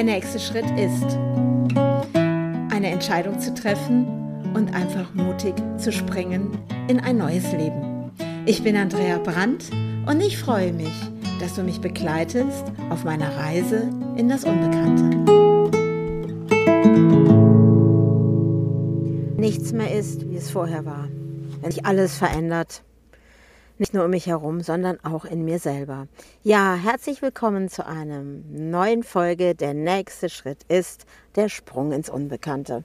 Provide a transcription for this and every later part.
Der nächste Schritt ist, eine Entscheidung zu treffen und einfach mutig zu springen in ein neues Leben. Ich bin Andrea Brandt und ich freue mich, dass du mich begleitest auf meiner Reise in das Unbekannte. Nichts mehr ist, wie es vorher war. Wenn sich alles verändert, nicht nur um mich herum, sondern auch in mir selber. Ja, herzlich willkommen zu einer neuen Folge. Der nächste Schritt ist der Sprung ins Unbekannte.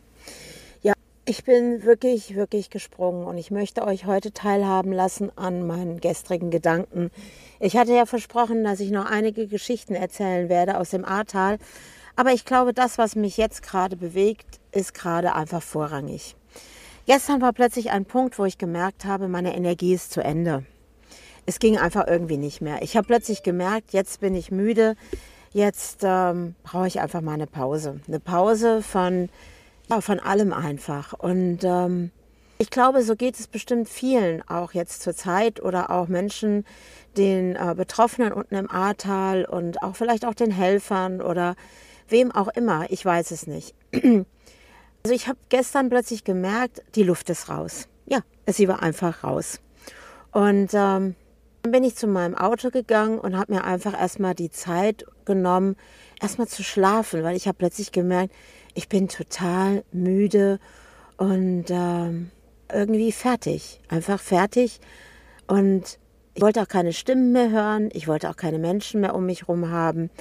Ja, ich bin wirklich, wirklich gesprungen und ich möchte euch heute teilhaben lassen an meinen gestrigen Gedanken. Ich hatte ja versprochen, dass ich noch einige Geschichten erzählen werde aus dem Ahrtal. Aber ich glaube, das, was mich jetzt gerade bewegt, ist gerade einfach vorrangig. Gestern war plötzlich ein Punkt, wo ich gemerkt habe, meine Energie ist zu Ende es ging einfach irgendwie nicht mehr. Ich habe plötzlich gemerkt, jetzt bin ich müde, jetzt ähm, brauche ich einfach mal eine Pause. Eine Pause von, ja, von allem einfach. Und ähm, ich glaube, so geht es bestimmt vielen, auch jetzt zur Zeit oder auch Menschen, den äh, Betroffenen unten im Ahrtal und auch vielleicht auch den Helfern oder wem auch immer. Ich weiß es nicht. Also ich habe gestern plötzlich gemerkt, die Luft ist raus. Ja, sie war einfach raus. Und ähm, dann bin ich zu meinem Auto gegangen und habe mir einfach erstmal die Zeit genommen, erstmal zu schlafen, weil ich habe plötzlich gemerkt, ich bin total müde und äh, irgendwie fertig, einfach fertig. Und ich wollte auch keine Stimmen mehr hören, ich wollte auch keine Menschen mehr um mich herum haben.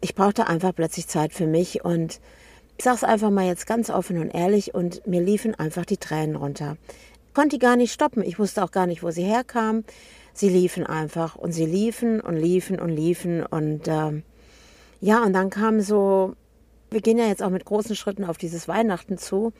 Ich brauchte einfach plötzlich Zeit für mich und ich sage es einfach mal jetzt ganz offen und ehrlich und mir liefen einfach die Tränen runter. Ich konnte die gar nicht stoppen, ich wusste auch gar nicht, wo sie herkamen sie liefen einfach und sie liefen und liefen und liefen und äh, ja, und dann kam so, wir gehen ja jetzt auch mit großen Schritten auf dieses Weihnachten zu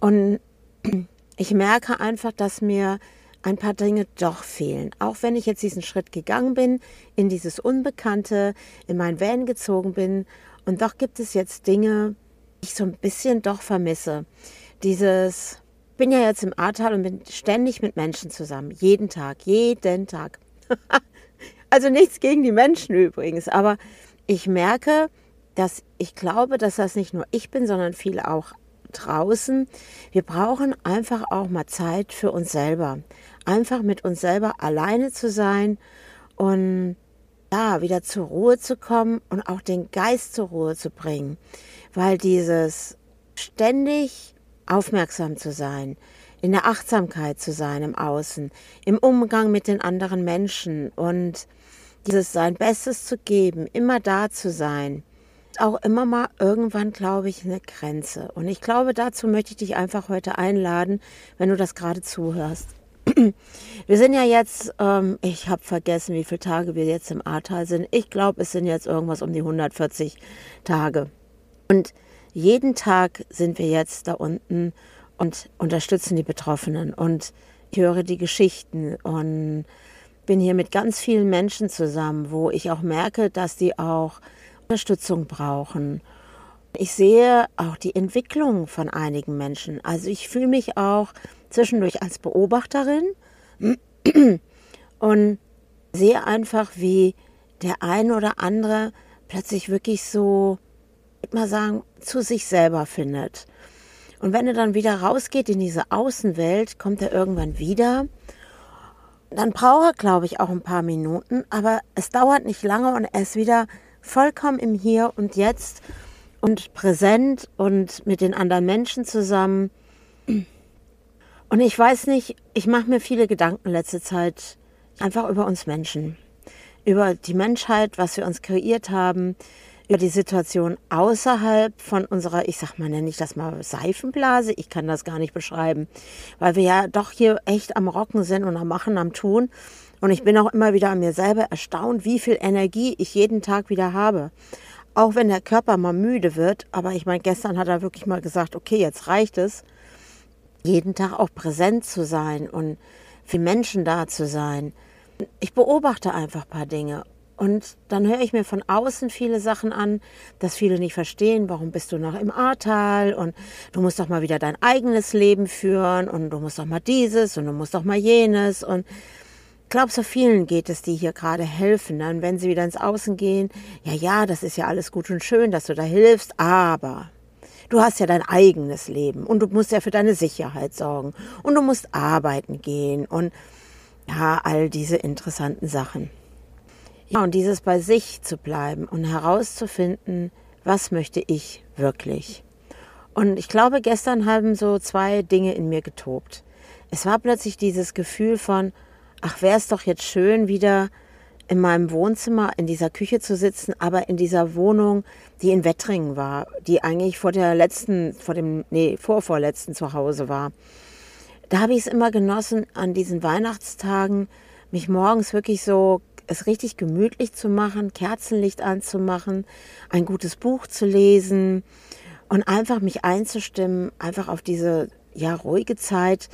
und ich merke einfach, dass mir ein paar Dinge doch fehlen. Auch wenn ich jetzt diesen Schritt gegangen bin, in dieses Unbekannte, in mein Van gezogen bin und doch gibt es jetzt Dinge, die ich so ein bisschen doch vermisse. Dieses bin ja jetzt im Ahrtal und bin ständig mit Menschen zusammen. Jeden Tag, jeden Tag. also nichts gegen die Menschen übrigens, aber ich merke, dass ich glaube, dass das nicht nur ich bin, sondern viele auch draußen. Wir brauchen einfach auch mal Zeit für uns selber. Einfach mit uns selber alleine zu sein und ja, wieder zur Ruhe zu kommen und auch den Geist zur Ruhe zu bringen. Weil dieses ständig aufmerksam zu sein, in der Achtsamkeit zu sein im Außen, im Umgang mit den anderen Menschen und dieses sein Bestes zu geben, immer da zu sein, auch immer mal irgendwann, glaube ich, eine Grenze. Und ich glaube, dazu möchte ich dich einfach heute einladen, wenn du das gerade zuhörst. Wir sind ja jetzt, ähm, ich habe vergessen, wie viele Tage wir jetzt im Ahrtal sind. Ich glaube, es sind jetzt irgendwas um die 140 Tage. Und jeden Tag sind wir jetzt da unten und unterstützen die Betroffenen. Und ich höre die Geschichten und bin hier mit ganz vielen Menschen zusammen, wo ich auch merke, dass die auch Unterstützung brauchen. Ich sehe auch die Entwicklung von einigen Menschen. Also ich fühle mich auch zwischendurch als Beobachterin und sehe einfach, wie der ein oder andere plötzlich wirklich so ich mal sagen, zu sich selber findet. Und wenn er dann wieder rausgeht in diese Außenwelt, kommt er irgendwann wieder. Dann braucht er, glaube ich, auch ein paar Minuten, aber es dauert nicht lange und er ist wieder vollkommen im Hier und Jetzt und präsent und mit den anderen Menschen zusammen. Und ich weiß nicht, ich mache mir viele Gedanken letzte Zeit einfach über uns Menschen, über die Menschheit, was wir uns kreiert haben, die Situation außerhalb von unserer, ich sag mal, nenne ich das mal Seifenblase, ich kann das gar nicht beschreiben, weil wir ja doch hier echt am Rocken sind und am Machen, am Tun. Und ich bin auch immer wieder an mir selber erstaunt, wie viel Energie ich jeden Tag wieder habe. Auch wenn der Körper mal müde wird, aber ich meine, gestern hat er wirklich mal gesagt, okay, jetzt reicht es, jeden Tag auch präsent zu sein und für Menschen da zu sein. Ich beobachte einfach ein paar Dinge und dann höre ich mir von außen viele Sachen an, dass viele nicht verstehen, warum bist du noch im Ahrtal und du musst doch mal wieder dein eigenes Leben führen und du musst doch mal dieses und du musst doch mal jenes. Und Ich glaube, so vielen geht es, die hier gerade helfen. Dann, wenn sie wieder ins Außen gehen, ja, ja, das ist ja alles gut und schön, dass du da hilfst, aber du hast ja dein eigenes Leben und du musst ja für deine Sicherheit sorgen und du musst arbeiten gehen und ja, all diese interessanten Sachen. Ja, und dieses bei sich zu bleiben und herauszufinden, was möchte ich wirklich. Und ich glaube, gestern haben so zwei Dinge in mir getobt. Es war plötzlich dieses Gefühl von, ach, wäre es doch jetzt schön, wieder in meinem Wohnzimmer in dieser Küche zu sitzen, aber in dieser Wohnung, die in Wettringen war, die eigentlich vor der letzten, vor dem, nee, vorvorletzten zu Hause war. Da habe ich es immer genossen, an diesen Weihnachtstagen mich morgens wirklich so es richtig gemütlich zu machen, Kerzenlicht anzumachen, ein gutes Buch zu lesen und einfach mich einzustimmen, einfach auf diese ja ruhige Zeit,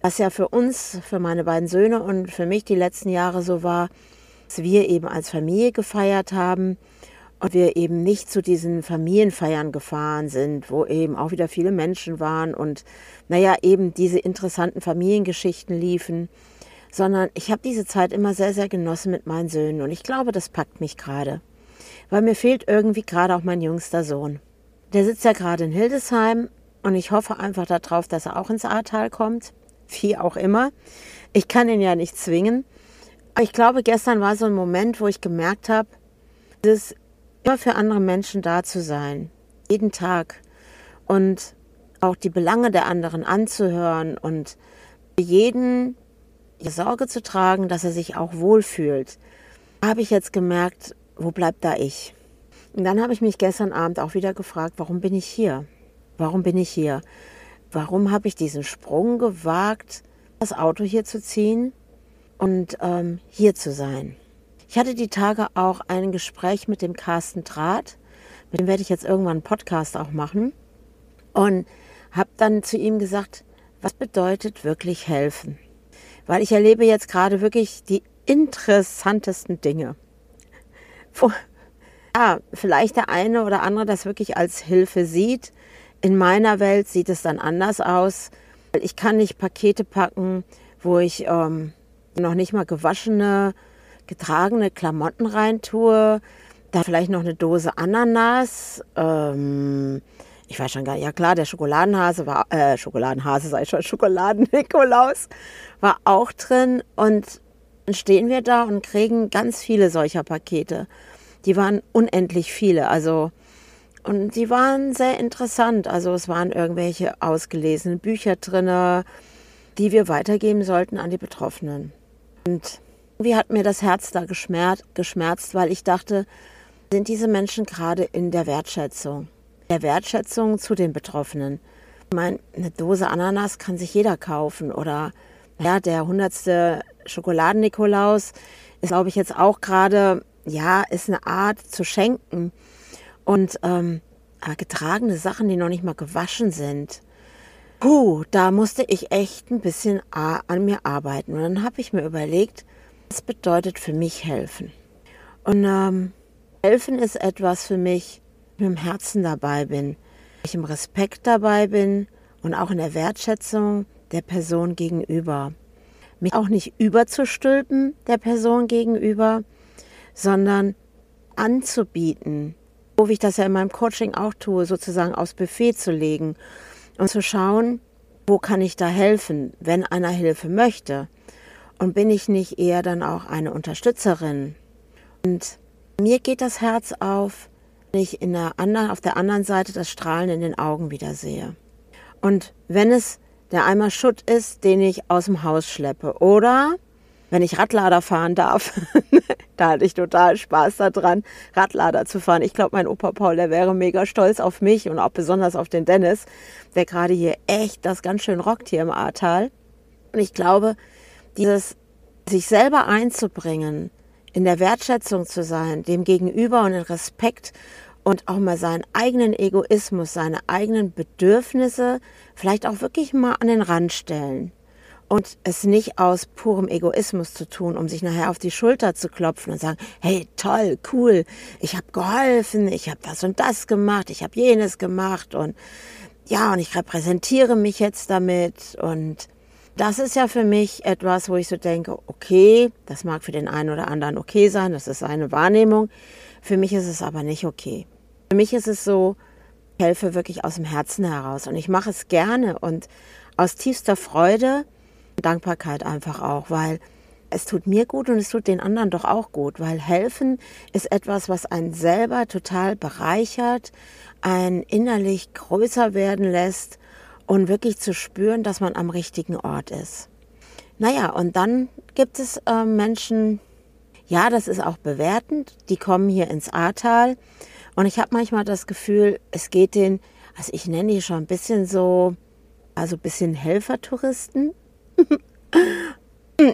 was ja für uns, für meine beiden Söhne und für mich die letzten Jahre so war, dass wir eben als Familie gefeiert haben und wir eben nicht zu diesen Familienfeiern gefahren sind, wo eben auch wieder viele Menschen waren und naja, eben diese interessanten Familiengeschichten liefen, sondern ich habe diese Zeit immer sehr, sehr genossen mit meinen Söhnen und ich glaube, das packt mich gerade, weil mir fehlt irgendwie gerade auch mein jüngster Sohn. Der sitzt ja gerade in Hildesheim und ich hoffe einfach darauf, dass er auch ins Ahrtal kommt wie auch immer. Ich kann ihn ja nicht zwingen. Ich glaube, gestern war so ein Moment, wo ich gemerkt habe, es immer für andere Menschen da zu sein, jeden Tag und auch die Belange der anderen anzuhören und jeden Sorge zu tragen, dass er sich auch wohlfühlt. Da habe ich jetzt gemerkt, wo bleibt da ich? Und dann habe ich mich gestern Abend auch wieder gefragt, warum bin ich hier? Warum bin ich hier? warum habe ich diesen Sprung gewagt, das Auto hier zu ziehen und ähm, hier zu sein. Ich hatte die Tage auch ein Gespräch mit dem Carsten Draht, mit dem werde ich jetzt irgendwann einen Podcast auch machen und habe dann zu ihm gesagt, was bedeutet wirklich helfen? Weil ich erlebe jetzt gerade wirklich die interessantesten Dinge. Ja, vielleicht der eine oder andere das wirklich als Hilfe sieht, in meiner Welt sieht es dann anders aus. Ich kann nicht Pakete packen, wo ich ähm, noch nicht mal gewaschene, getragene Klamotten reintue. Da vielleicht noch eine Dose Ananas. Ähm, ich weiß schon gar nicht. Ja klar, der Schokoladenhase war, äh, Schokoladenhase sei schon, Schokoladen-Nikolaus war auch drin. Und dann stehen wir da und kriegen ganz viele solcher Pakete. Die waren unendlich viele. Also und die waren sehr interessant. Also es waren irgendwelche ausgelesenen Bücher drin, die wir weitergeben sollten an die Betroffenen. Und wie hat mir das Herz da geschmerzt, geschmerzt, weil ich dachte, sind diese Menschen gerade in der Wertschätzung. Der Wertschätzung zu den Betroffenen. Ich meine, eine Dose Ananas kann sich jeder kaufen oder ja, der hundertste Schokoladen-Nikolaus ist, glaube ich, jetzt auch gerade, ja, ist eine Art zu schenken. Und ähm, getragene Sachen, die noch nicht mal gewaschen sind. Puh, da musste ich echt ein bisschen an mir arbeiten. Und dann habe ich mir überlegt, was bedeutet für mich helfen? Und ähm, helfen ist etwas für mich, ich im Herzen dabei bin, ich im Respekt dabei bin und auch in der Wertschätzung der Person gegenüber. Mich auch nicht überzustülpen der Person gegenüber, sondern anzubieten, so wie ich das ja in meinem Coaching auch tue, sozusagen aufs Buffet zu legen und zu schauen, wo kann ich da helfen, wenn einer Hilfe möchte. Und bin ich nicht eher dann auch eine Unterstützerin? Und mir geht das Herz auf, wenn ich in der anderen, auf der anderen Seite das Strahlen in den Augen wieder sehe. Und wenn es der Eimer Schutt ist, den ich aus dem Haus schleppe oder wenn ich Radlader fahren darf. da hatte ich total Spaß daran, Radlader zu fahren. Ich glaube, mein Opa Paul, der wäre mega stolz auf mich und auch besonders auf den Dennis, der gerade hier echt das ganz schön rockt hier im Ahrtal. Und ich glaube, dieses sich selber einzubringen, in der Wertschätzung zu sein, dem Gegenüber und in Respekt und auch mal seinen eigenen Egoismus, seine eigenen Bedürfnisse vielleicht auch wirklich mal an den Rand stellen und es nicht aus purem Egoismus zu tun, um sich nachher auf die Schulter zu klopfen und sagen, hey, toll, cool, ich habe geholfen, ich habe das und das gemacht, ich habe jenes gemacht und ja, und ich repräsentiere mich jetzt damit und das ist ja für mich etwas, wo ich so denke, okay, das mag für den einen oder anderen okay sein, das ist seine Wahrnehmung. Für mich ist es aber nicht okay. Für mich ist es so, ich helfe wirklich aus dem Herzen heraus und ich mache es gerne und aus tiefster Freude, Dankbarkeit einfach auch, weil es tut mir gut und es tut den anderen doch auch gut, weil helfen ist etwas, was einen selber total bereichert, einen innerlich größer werden lässt und wirklich zu spüren, dass man am richtigen Ort ist. Naja, und dann gibt es äh, Menschen, ja, das ist auch bewertend, die kommen hier ins Ahrtal und ich habe manchmal das Gefühl, es geht denen, also ich nenne die schon ein bisschen so, also ein bisschen Helfertouristen.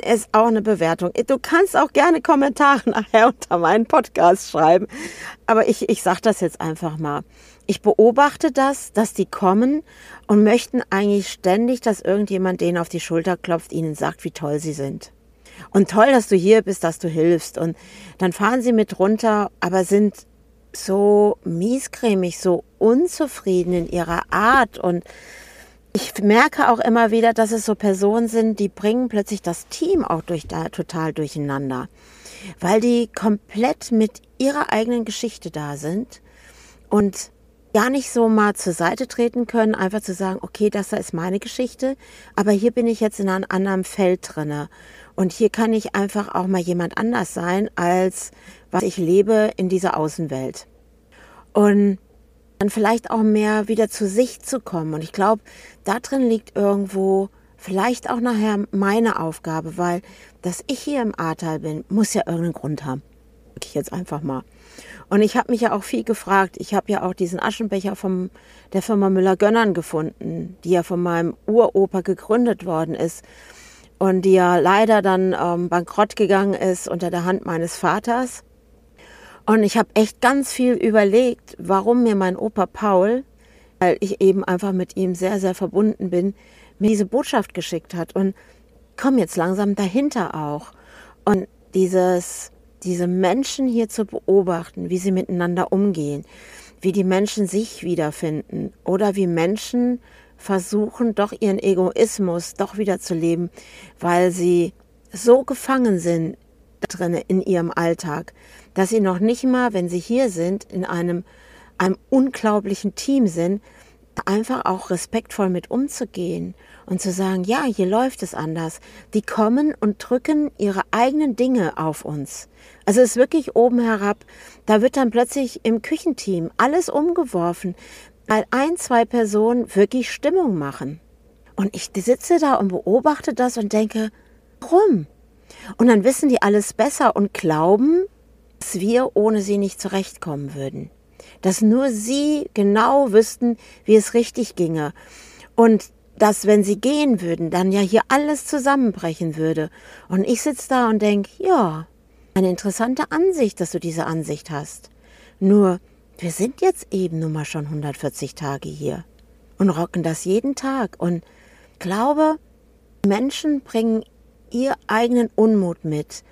ist auch eine Bewertung. Du kannst auch gerne Kommentare nachher unter meinen Podcast schreiben. Aber ich, ich sage das jetzt einfach mal. Ich beobachte das, dass die kommen und möchten eigentlich ständig, dass irgendjemand denen auf die Schulter klopft, ihnen sagt, wie toll sie sind. Und toll, dass du hier bist, dass du hilfst. Und dann fahren sie mit runter, aber sind so miescremig, so unzufrieden in ihrer Art und ich merke auch immer wieder, dass es so Personen sind, die bringen plötzlich das Team auch durch, da, total durcheinander, weil die komplett mit ihrer eigenen Geschichte da sind und gar nicht so mal zur Seite treten können, einfach zu sagen, okay, das da ist meine Geschichte, aber hier bin ich jetzt in einem anderen Feld drinne und hier kann ich einfach auch mal jemand anders sein, als was ich lebe in dieser Außenwelt. Und dann vielleicht auch mehr wieder zu sich zu kommen. Und ich glaube, da drin liegt irgendwo vielleicht auch nachher meine Aufgabe, weil dass ich hier im Ahrtal bin, muss ja irgendeinen Grund haben. Ich jetzt einfach mal. Und ich habe mich ja auch viel gefragt. Ich habe ja auch diesen Aschenbecher von der Firma Müller-Gönnern gefunden, die ja von meinem Uropa gegründet worden ist und die ja leider dann ähm, bankrott gegangen ist unter der Hand meines Vaters. Und ich habe echt ganz viel überlegt, warum mir mein Opa Paul, weil ich eben einfach mit ihm sehr, sehr verbunden bin, mir diese Botschaft geschickt hat. Und komme jetzt langsam dahinter auch. Und dieses, diese Menschen hier zu beobachten, wie sie miteinander umgehen, wie die Menschen sich wiederfinden oder wie Menschen versuchen, doch ihren Egoismus doch wieder zu leben, weil sie so gefangen sind drin in ihrem Alltag, dass sie noch nicht mal, wenn sie hier sind, in einem, einem unglaublichen Team sind, einfach auch respektvoll mit umzugehen und zu sagen, ja, hier läuft es anders. Die kommen und drücken ihre eigenen Dinge auf uns. Also es ist wirklich oben herab. Da wird dann plötzlich im Küchenteam alles umgeworfen, weil ein, zwei Personen wirklich Stimmung machen. Und ich sitze da und beobachte das und denke, warum? Und dann wissen die alles besser und glauben, dass wir ohne sie nicht zurechtkommen würden. Dass nur sie genau wüssten, wie es richtig ginge. Und dass, wenn sie gehen würden, dann ja hier alles zusammenbrechen würde. Und ich sitze da und denke, ja, eine interessante Ansicht, dass du diese Ansicht hast. Nur, wir sind jetzt eben nun mal schon 140 Tage hier und rocken das jeden Tag. Und glaube, Menschen bringen ihr eigenen Unmut mit.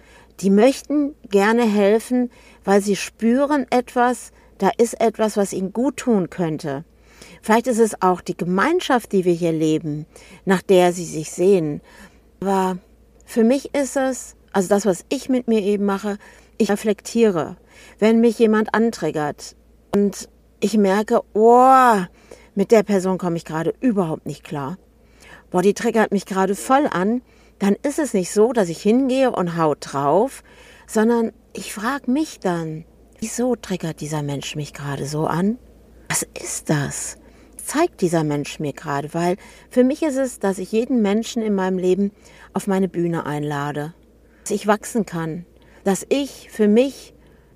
Die möchten gerne helfen, weil sie spüren etwas, da ist etwas, was ihnen gut tun könnte. Vielleicht ist es auch die Gemeinschaft, die wir hier leben, nach der sie sich sehen. Aber für mich ist es, also das, was ich mit mir eben mache, ich reflektiere. Wenn mich jemand antriggert und ich merke, oh, mit der Person komme ich gerade überhaupt nicht klar. Boah, die triggert mich gerade voll an, dann ist es nicht so, dass ich hingehe und hau drauf, sondern ich frage mich dann, wieso triggert dieser Mensch mich gerade so an? Was ist das? Zeigt dieser Mensch mir gerade, weil für mich ist es, dass ich jeden Menschen in meinem Leben auf meine Bühne einlade, dass ich wachsen kann, dass ich für mich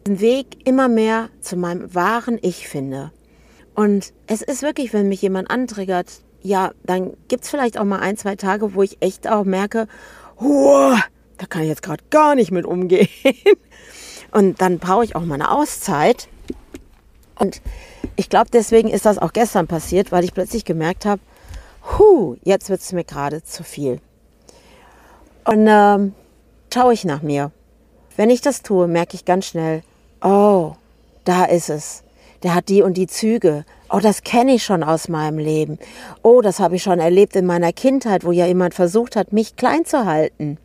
den Weg immer mehr zu meinem wahren Ich finde. Und es ist wirklich, wenn mich jemand antriggert, ja, dann gibt es vielleicht auch mal ein, zwei Tage, wo ich echt auch merke, da kann ich jetzt gerade gar nicht mit umgehen. Und dann brauche ich auch mal eine Auszeit. Und ich glaube, deswegen ist das auch gestern passiert, weil ich plötzlich gemerkt habe, hu, jetzt wird es mir gerade zu viel. Und ähm, schaue ich nach mir. Wenn ich das tue, merke ich ganz schnell, oh, da ist es. Der hat die und die Züge. Oh, das kenne ich schon aus meinem Leben. Oh, das habe ich schon erlebt in meiner Kindheit, wo ja jemand versucht hat, mich klein zu halten.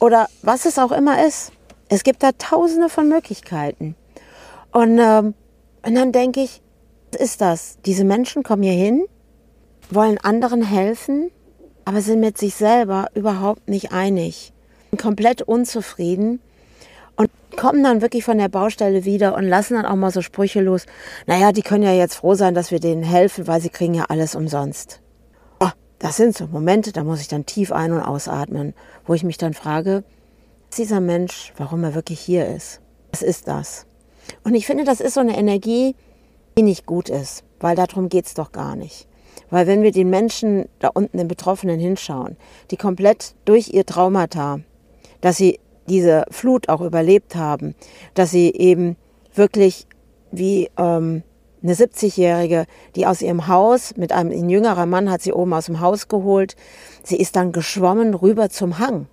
Oder was es auch immer ist. Es gibt da tausende von Möglichkeiten. Und, ähm, und dann denke ich, was ist das? Diese Menschen kommen hier hin, wollen anderen helfen, aber sind mit sich selber überhaupt nicht einig, komplett unzufrieden und kommen dann wirklich von der Baustelle wieder und lassen dann auch mal so Sprüche los. Naja, die können ja jetzt froh sein, dass wir denen helfen, weil sie kriegen ja alles umsonst. Oh, das sind so Momente, da muss ich dann tief ein- und ausatmen, wo ich mich dann frage, ist dieser Mensch, warum er wirklich hier ist? Was ist das? Und ich finde, das ist so eine Energie, die nicht gut ist, weil darum geht es doch gar nicht. Weil wenn wir den Menschen da unten, den Betroffenen hinschauen, die komplett durch ihr Traumata, dass sie diese Flut auch überlebt haben, dass sie eben wirklich wie ähm, eine 70-Jährige, die aus ihrem Haus mit einem ein jüngerer Mann hat sie oben aus dem Haus geholt. Sie ist dann geschwommen rüber zum Hang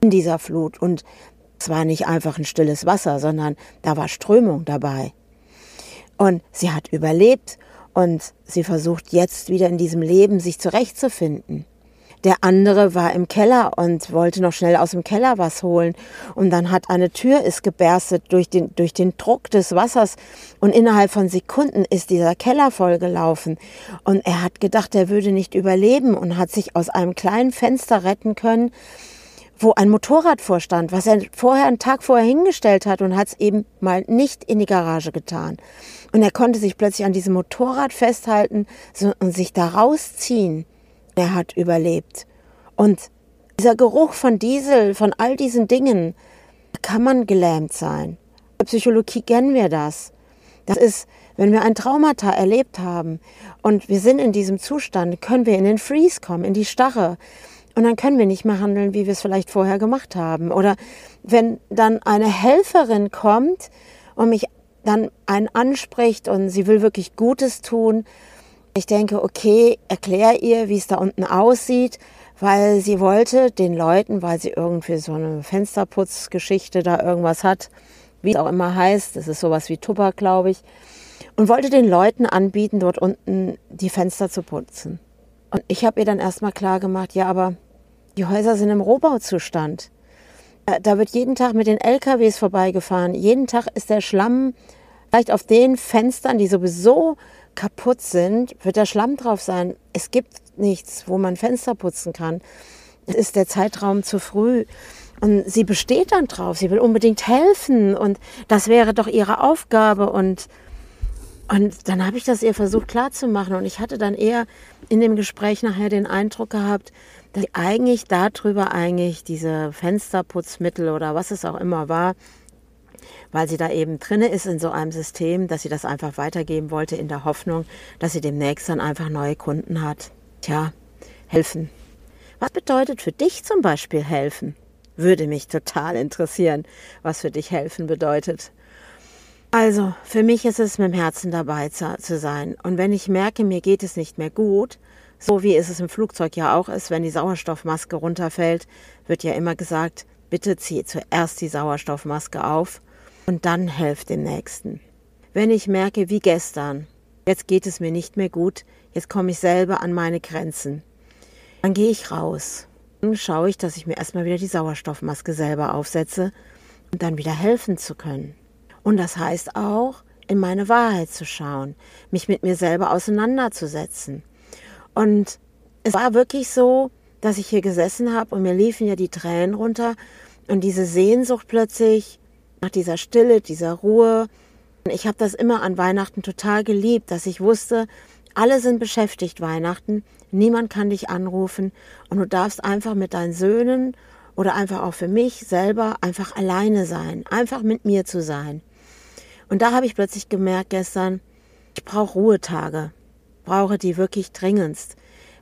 in dieser Flut und es war nicht einfach ein stilles Wasser, sondern da war Strömung dabei. Und sie hat überlebt und sie versucht jetzt wieder in diesem Leben sich zurechtzufinden. Der andere war im Keller und wollte noch schnell aus dem Keller was holen. Und dann hat eine Tür ist geberstet durch den, durch den Druck des Wassers. Und innerhalb von Sekunden ist dieser Keller vollgelaufen. Und er hat gedacht, er würde nicht überleben und hat sich aus einem kleinen Fenster retten können, wo ein Motorrad vorstand, was er vorher einen Tag vorher hingestellt hat und hat es eben mal nicht in die Garage getan. Und er konnte sich plötzlich an diesem Motorrad festhalten und sich da rausziehen er hat überlebt. Und dieser Geruch von Diesel, von all diesen Dingen, kann man gelähmt sein. In der Psychologie kennen wir das. Das ist, wenn wir ein Traumata erlebt haben und wir sind in diesem Zustand, können wir in den Freeze kommen, in die Starre. Und dann können wir nicht mehr handeln, wie wir es vielleicht vorher gemacht haben. Oder wenn dann eine Helferin kommt und mich dann einen anspricht und sie will wirklich Gutes tun, ich denke, okay, erklär ihr, wie es da unten aussieht, weil sie wollte den Leuten, weil sie irgendwie so eine Fensterputzgeschichte da irgendwas hat, wie es auch immer heißt, das ist sowas wie Tupper, glaube ich, und wollte den Leuten anbieten, dort unten die Fenster zu putzen. Und ich habe ihr dann erstmal klar gemacht, ja, aber die Häuser sind im Rohbauzustand. Äh, da wird jeden Tag mit den LKWs vorbeigefahren. Jeden Tag ist der Schlamm vielleicht auf den Fenstern, die sowieso kaputt sind, wird der Schlamm drauf sein. Es gibt nichts, wo man Fenster putzen kann. Es ist der Zeitraum zu früh. Und sie besteht dann drauf. Sie will unbedingt helfen. Und das wäre doch ihre Aufgabe. Und, und dann habe ich das ihr versucht klarzumachen. Und ich hatte dann eher in dem Gespräch nachher den Eindruck gehabt, dass eigentlich darüber eigentlich diese Fensterputzmittel oder was es auch immer war, weil sie da eben drinne ist in so einem System, dass sie das einfach weitergeben wollte in der Hoffnung, dass sie demnächst dann einfach neue Kunden hat. Tja, helfen. Was bedeutet für dich zum Beispiel helfen? Würde mich total interessieren, was für dich helfen bedeutet. Also, für mich ist es mit dem Herzen dabei zu sein. Und wenn ich merke, mir geht es nicht mehr gut, so wie es im Flugzeug ja auch ist, wenn die Sauerstoffmaske runterfällt, wird ja immer gesagt, bitte zieh zuerst die Sauerstoffmaske auf und dann helft dem Nächsten. Wenn ich merke, wie gestern, jetzt geht es mir nicht mehr gut, jetzt komme ich selber an meine Grenzen, dann gehe ich raus. Dann schaue ich, dass ich mir erstmal wieder die Sauerstoffmaske selber aufsetze und dann wieder helfen zu können. Und das heißt auch, in meine Wahrheit zu schauen, mich mit mir selber auseinanderzusetzen. Und es war wirklich so, dass ich hier gesessen habe und mir liefen ja die Tränen runter und diese Sehnsucht plötzlich, nach dieser Stille, dieser Ruhe. Ich habe das immer an Weihnachten total geliebt, dass ich wusste, alle sind beschäftigt Weihnachten, niemand kann dich anrufen und du darfst einfach mit deinen Söhnen oder einfach auch für mich selber einfach alleine sein, einfach mit mir zu sein. Und da habe ich plötzlich gemerkt gestern, ich brauche Ruhetage, brauche die wirklich dringendst,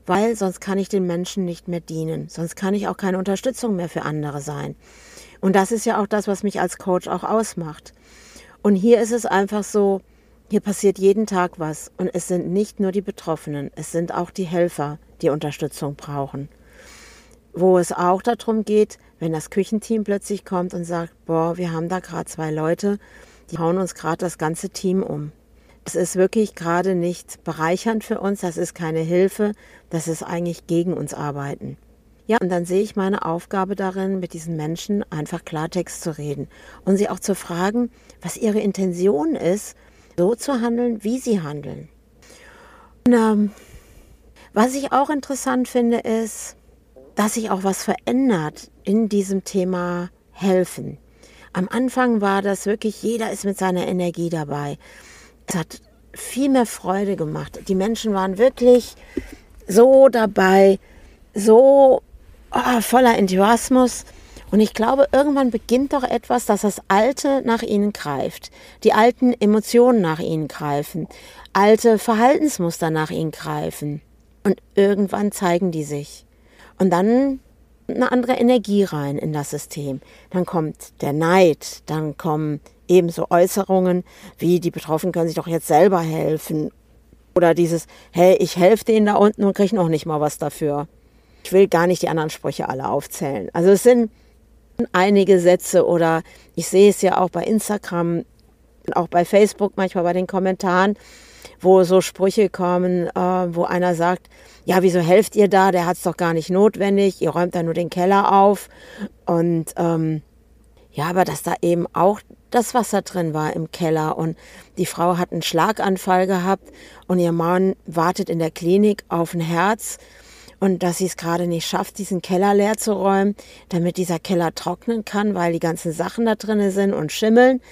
weil sonst kann ich den Menschen nicht mehr dienen, sonst kann ich auch keine Unterstützung mehr für andere sein. Und das ist ja auch das, was mich als Coach auch ausmacht. Und hier ist es einfach so, hier passiert jeden Tag was. Und es sind nicht nur die Betroffenen, es sind auch die Helfer, die Unterstützung brauchen. Wo es auch darum geht, wenn das Küchenteam plötzlich kommt und sagt, boah, wir haben da gerade zwei Leute, die hauen uns gerade das ganze Team um. Das ist wirklich gerade nicht bereichernd für uns, das ist keine Hilfe, das ist eigentlich gegen uns arbeiten. Ja, und dann sehe ich meine Aufgabe darin, mit diesen Menschen einfach Klartext zu reden und sie auch zu fragen, was ihre Intention ist, so zu handeln, wie sie handeln. Und, ähm, was ich auch interessant finde, ist, dass sich auch was verändert in diesem Thema Helfen. Am Anfang war das wirklich, jeder ist mit seiner Energie dabei. Es hat viel mehr Freude gemacht. Die Menschen waren wirklich so dabei, so oh, voller Enthusiasmus. Und ich glaube, irgendwann beginnt doch etwas, dass das Alte nach ihnen greift, die alten Emotionen nach ihnen greifen, alte Verhaltensmuster nach ihnen greifen. Und irgendwann zeigen die sich. Und dann eine andere Energie rein in das System. Dann kommt der Neid, dann kommen ebenso Äußerungen wie die Betroffenen können sich doch jetzt selber helfen. Oder dieses, hey, ich helfe denen da unten und kriege noch nicht mal was dafür. Ich will gar nicht die anderen Sprüche alle aufzählen. Also es sind einige Sätze oder ich sehe es ja auch bei Instagram, auch bei Facebook manchmal bei den Kommentaren, wo so Sprüche kommen, äh, wo einer sagt, ja, wieso helft ihr da? Der hat es doch gar nicht notwendig. Ihr räumt da nur den Keller auf. Und ähm, ja, aber dass da eben auch das Wasser drin war im Keller. Und die Frau hat einen Schlaganfall gehabt und ihr Mann wartet in der Klinik auf ein Herz. Und dass sie es gerade nicht schafft, diesen Keller leer zu räumen, damit dieser Keller trocknen kann, weil die ganzen Sachen da drin sind und schimmeln,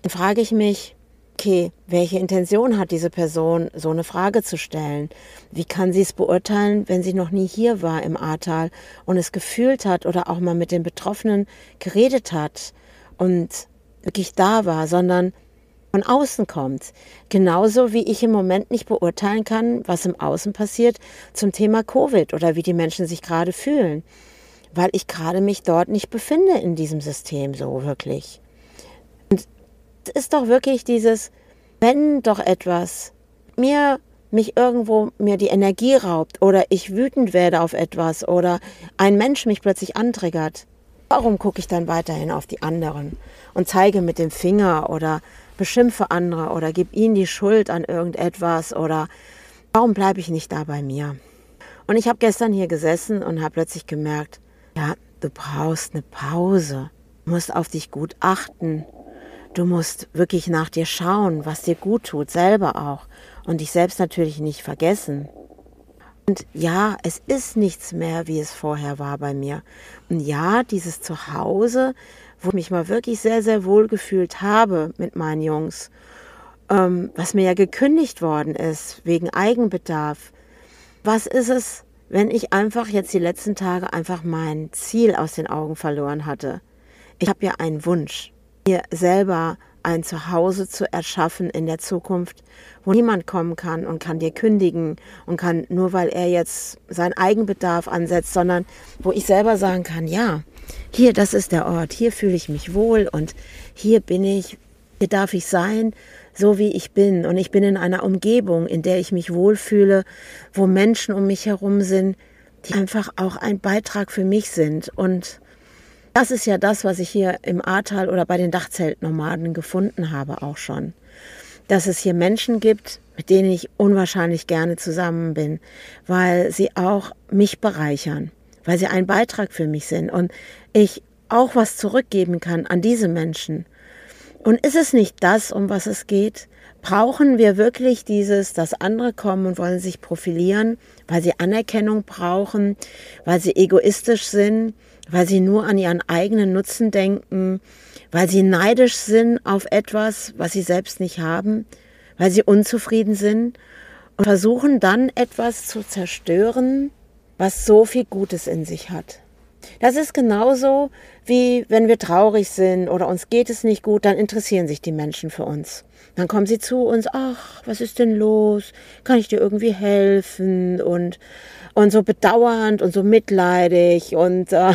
dann frage ich mich, okay, welche Intention hat diese Person, so eine Frage zu stellen? Wie kann sie es beurteilen, wenn sie noch nie hier war im Ahrtal und es gefühlt hat oder auch mal mit den Betroffenen geredet hat? Und wirklich da war, sondern von außen kommt. Genauso wie ich im Moment nicht beurteilen kann, was im Außen passiert zum Thema Covid oder wie die Menschen sich gerade fühlen, weil ich gerade mich dort nicht befinde in diesem System so wirklich. Und es ist doch wirklich dieses, wenn doch etwas mir mich irgendwo mir die Energie raubt oder ich wütend werde auf etwas oder ein Mensch mich plötzlich antriggert, warum gucke ich dann weiterhin auf die anderen und zeige mit dem Finger oder beschimpfe andere oder gib ihnen die Schuld an irgendetwas oder warum bleibe ich nicht da bei mir? Und ich habe gestern hier gesessen und habe plötzlich gemerkt, ja, du brauchst eine Pause. Du musst auf dich gut achten. Du musst wirklich nach dir schauen, was dir gut tut, selber auch. Und dich selbst natürlich nicht vergessen. Und ja, es ist nichts mehr, wie es vorher war bei mir. Und ja, dieses Zuhause wo ich mich mal wirklich sehr, sehr wohl gefühlt habe mit meinen Jungs, ähm, was mir ja gekündigt worden ist wegen Eigenbedarf. Was ist es, wenn ich einfach jetzt die letzten Tage einfach mein Ziel aus den Augen verloren hatte? Ich habe ja einen Wunsch, mir selber ein Zuhause zu erschaffen in der Zukunft, wo niemand kommen kann und kann dir kündigen und kann nur weil er jetzt seinen Eigenbedarf ansetzt, sondern wo ich selber sagen kann, ja, hier, das ist der Ort, hier fühle ich mich wohl und hier bin ich, hier darf ich sein, so wie ich bin. Und ich bin in einer Umgebung, in der ich mich wohlfühle, wo Menschen um mich herum sind, die einfach auch ein Beitrag für mich sind. Und das ist ja das, was ich hier im Ahrtal oder bei den Dachzeltnomaden gefunden habe auch schon. Dass es hier Menschen gibt, mit denen ich unwahrscheinlich gerne zusammen bin, weil sie auch mich bereichern weil sie ein Beitrag für mich sind und ich auch was zurückgeben kann an diese Menschen. Und ist es nicht das, um was es geht? Brauchen wir wirklich dieses, dass andere kommen und wollen sich profilieren, weil sie Anerkennung brauchen, weil sie egoistisch sind, weil sie nur an ihren eigenen Nutzen denken, weil sie neidisch sind auf etwas, was sie selbst nicht haben, weil sie unzufrieden sind und versuchen dann etwas zu zerstören, was so viel Gutes in sich hat. Das ist genauso wie wenn wir traurig sind oder uns geht es nicht gut, dann interessieren sich die Menschen für uns. Dann kommen sie zu uns, ach, was ist denn los? Kann ich dir irgendwie helfen? Und, und so bedauernd und so mitleidig und äh,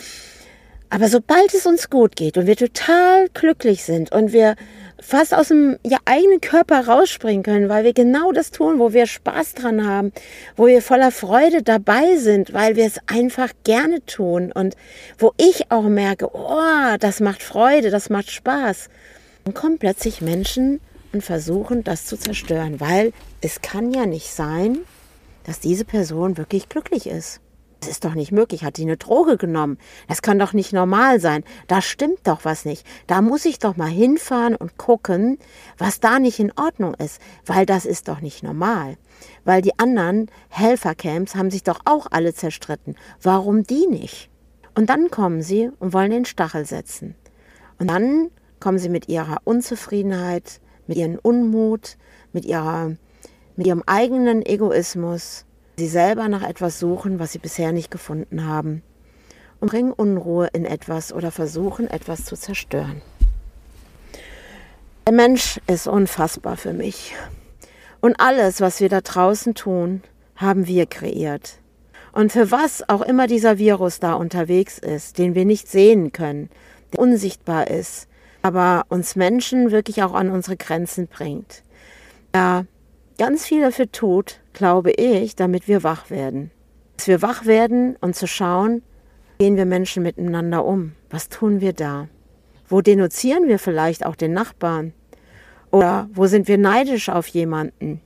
aber sobald es uns gut geht und wir total glücklich sind und wir fast aus dem ja, eigenen Körper rausspringen können, weil wir genau das tun, wo wir Spaß dran haben, wo wir voller Freude dabei sind, weil wir es einfach gerne tun und wo ich auch merke, oh, das macht Freude, das macht Spaß. Dann kommen plötzlich Menschen und versuchen, das zu zerstören, weil es kann ja nicht sein, dass diese Person wirklich glücklich ist. Das ist doch nicht möglich. Hat sie eine Droge genommen? Das kann doch nicht normal sein. Da stimmt doch was nicht. Da muss ich doch mal hinfahren und gucken, was da nicht in Ordnung ist. Weil das ist doch nicht normal. Weil die anderen Helfercamps haben sich doch auch alle zerstritten. Warum die nicht? Und dann kommen sie und wollen den Stachel setzen. Und dann kommen sie mit ihrer Unzufriedenheit, mit ihrem Unmut, mit, ihrer, mit ihrem eigenen Egoismus, sie selber nach etwas suchen, was sie bisher nicht gefunden haben und bringen Unruhe in etwas oder versuchen etwas zu zerstören. Der Mensch ist unfassbar für mich. Und alles, was wir da draußen tun, haben wir kreiert. Und für was auch immer dieser Virus da unterwegs ist, den wir nicht sehen können, der unsichtbar ist, aber uns Menschen wirklich auch an unsere Grenzen bringt. Ja, ganz viel dafür tut, glaube ich, damit wir wach werden. Dass wir wach werden und zu schauen, gehen wir Menschen miteinander um? Was tun wir da? Wo denunzieren wir vielleicht auch den Nachbarn? Oder wo sind wir neidisch auf jemanden?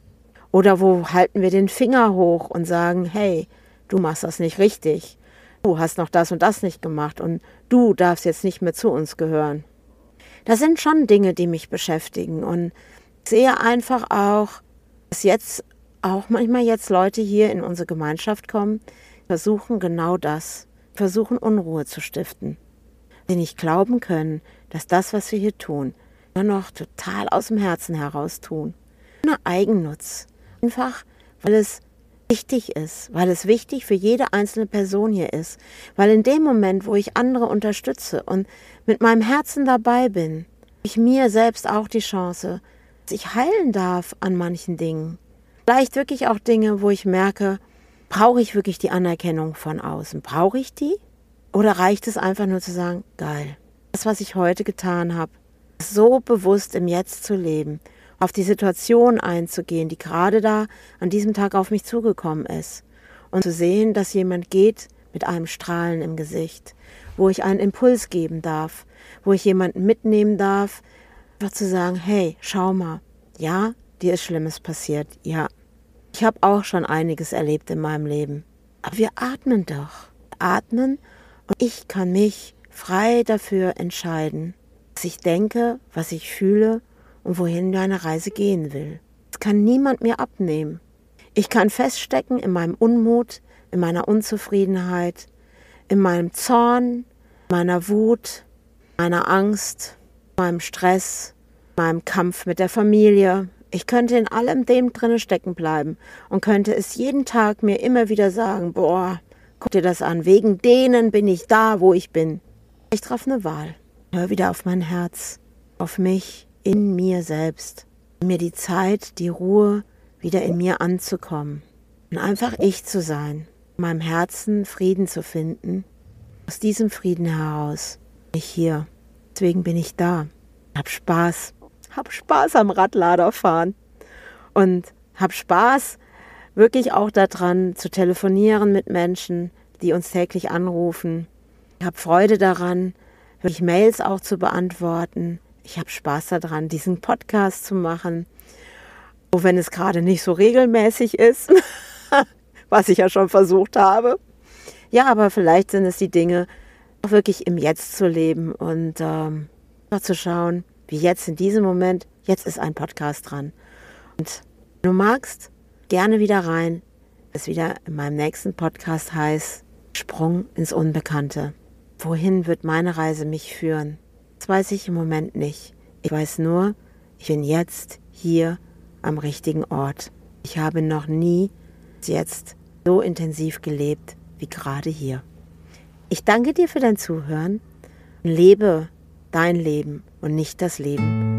Oder wo halten wir den Finger hoch und sagen, hey, du machst das nicht richtig. Du hast noch das und das nicht gemacht und du darfst jetzt nicht mehr zu uns gehören. Das sind schon Dinge, die mich beschäftigen und sehe einfach auch, dass jetzt auch manchmal jetzt Leute hier in unsere Gemeinschaft kommen, versuchen genau das, versuchen Unruhe zu stiften. Die nicht glauben können, dass das, was wir hier tun, nur noch total aus dem Herzen heraus tun. Ohne Eigennutz. Einfach, weil es wichtig ist, weil es wichtig für jede einzelne Person hier ist, weil in dem Moment, wo ich andere unterstütze und mit meinem Herzen dabei bin, ich mir selbst auch die Chance, ich heilen darf an manchen Dingen. Vielleicht wirklich auch Dinge, wo ich merke, brauche ich wirklich die Anerkennung von außen? Brauche ich die? Oder reicht es einfach nur zu sagen, geil, das, was ich heute getan habe, so bewusst im Jetzt zu leben, auf die Situation einzugehen, die gerade da an diesem Tag auf mich zugekommen ist. Und zu sehen, dass jemand geht mit einem Strahlen im Gesicht, wo ich einen Impuls geben darf, wo ich jemanden mitnehmen darf, einfach zu sagen, hey, schau mal, ja, dir ist Schlimmes passiert, ja. Ich habe auch schon einiges erlebt in meinem Leben. Aber wir atmen doch. Atmen und ich kann mich frei dafür entscheiden, was ich denke, was ich fühle und wohin meine Reise gehen will. Das kann niemand mir abnehmen. Ich kann feststecken in meinem Unmut, in meiner Unzufriedenheit, in meinem Zorn, meiner Wut, meiner Angst, meinem Stress, meinem Kampf mit der Familie. Ich könnte in allem dem drinne stecken bleiben und könnte es jeden Tag mir immer wieder sagen, boah, guck dir das an, wegen denen bin ich da, wo ich bin. Ich traf eine Wahl. Hör wieder auf mein Herz, auf mich, in mir selbst. Mir die Zeit, die Ruhe, wieder in mir anzukommen. Und einfach ich zu sein. In meinem Herzen Frieden zu finden. Aus diesem Frieden heraus bin ich hier. Deswegen bin ich da. Hab Spaß. Hab Spaß am Radladerfahren. Und hab Spaß wirklich auch daran zu telefonieren mit Menschen, die uns täglich anrufen. Ich habe Freude daran, wirklich Mails auch zu beantworten ich habe Spaß daran, diesen Podcast zu machen. Auch wenn es gerade nicht so regelmäßig ist, was ich ja schon versucht habe. Ja, aber vielleicht sind es die Dinge, auch wirklich im Jetzt zu leben und ähm, zu schauen, wie jetzt in diesem Moment, jetzt ist ein Podcast dran. Und wenn du magst, gerne wieder rein. Es wieder in meinem nächsten Podcast heißt Sprung ins Unbekannte. Wohin wird meine Reise mich führen? Das weiß ich im Moment nicht. Ich weiß nur, ich bin jetzt hier am richtigen Ort. Ich habe noch nie jetzt so intensiv gelebt wie gerade hier. Ich danke dir für dein Zuhören lebe dein Leben und nicht das Leben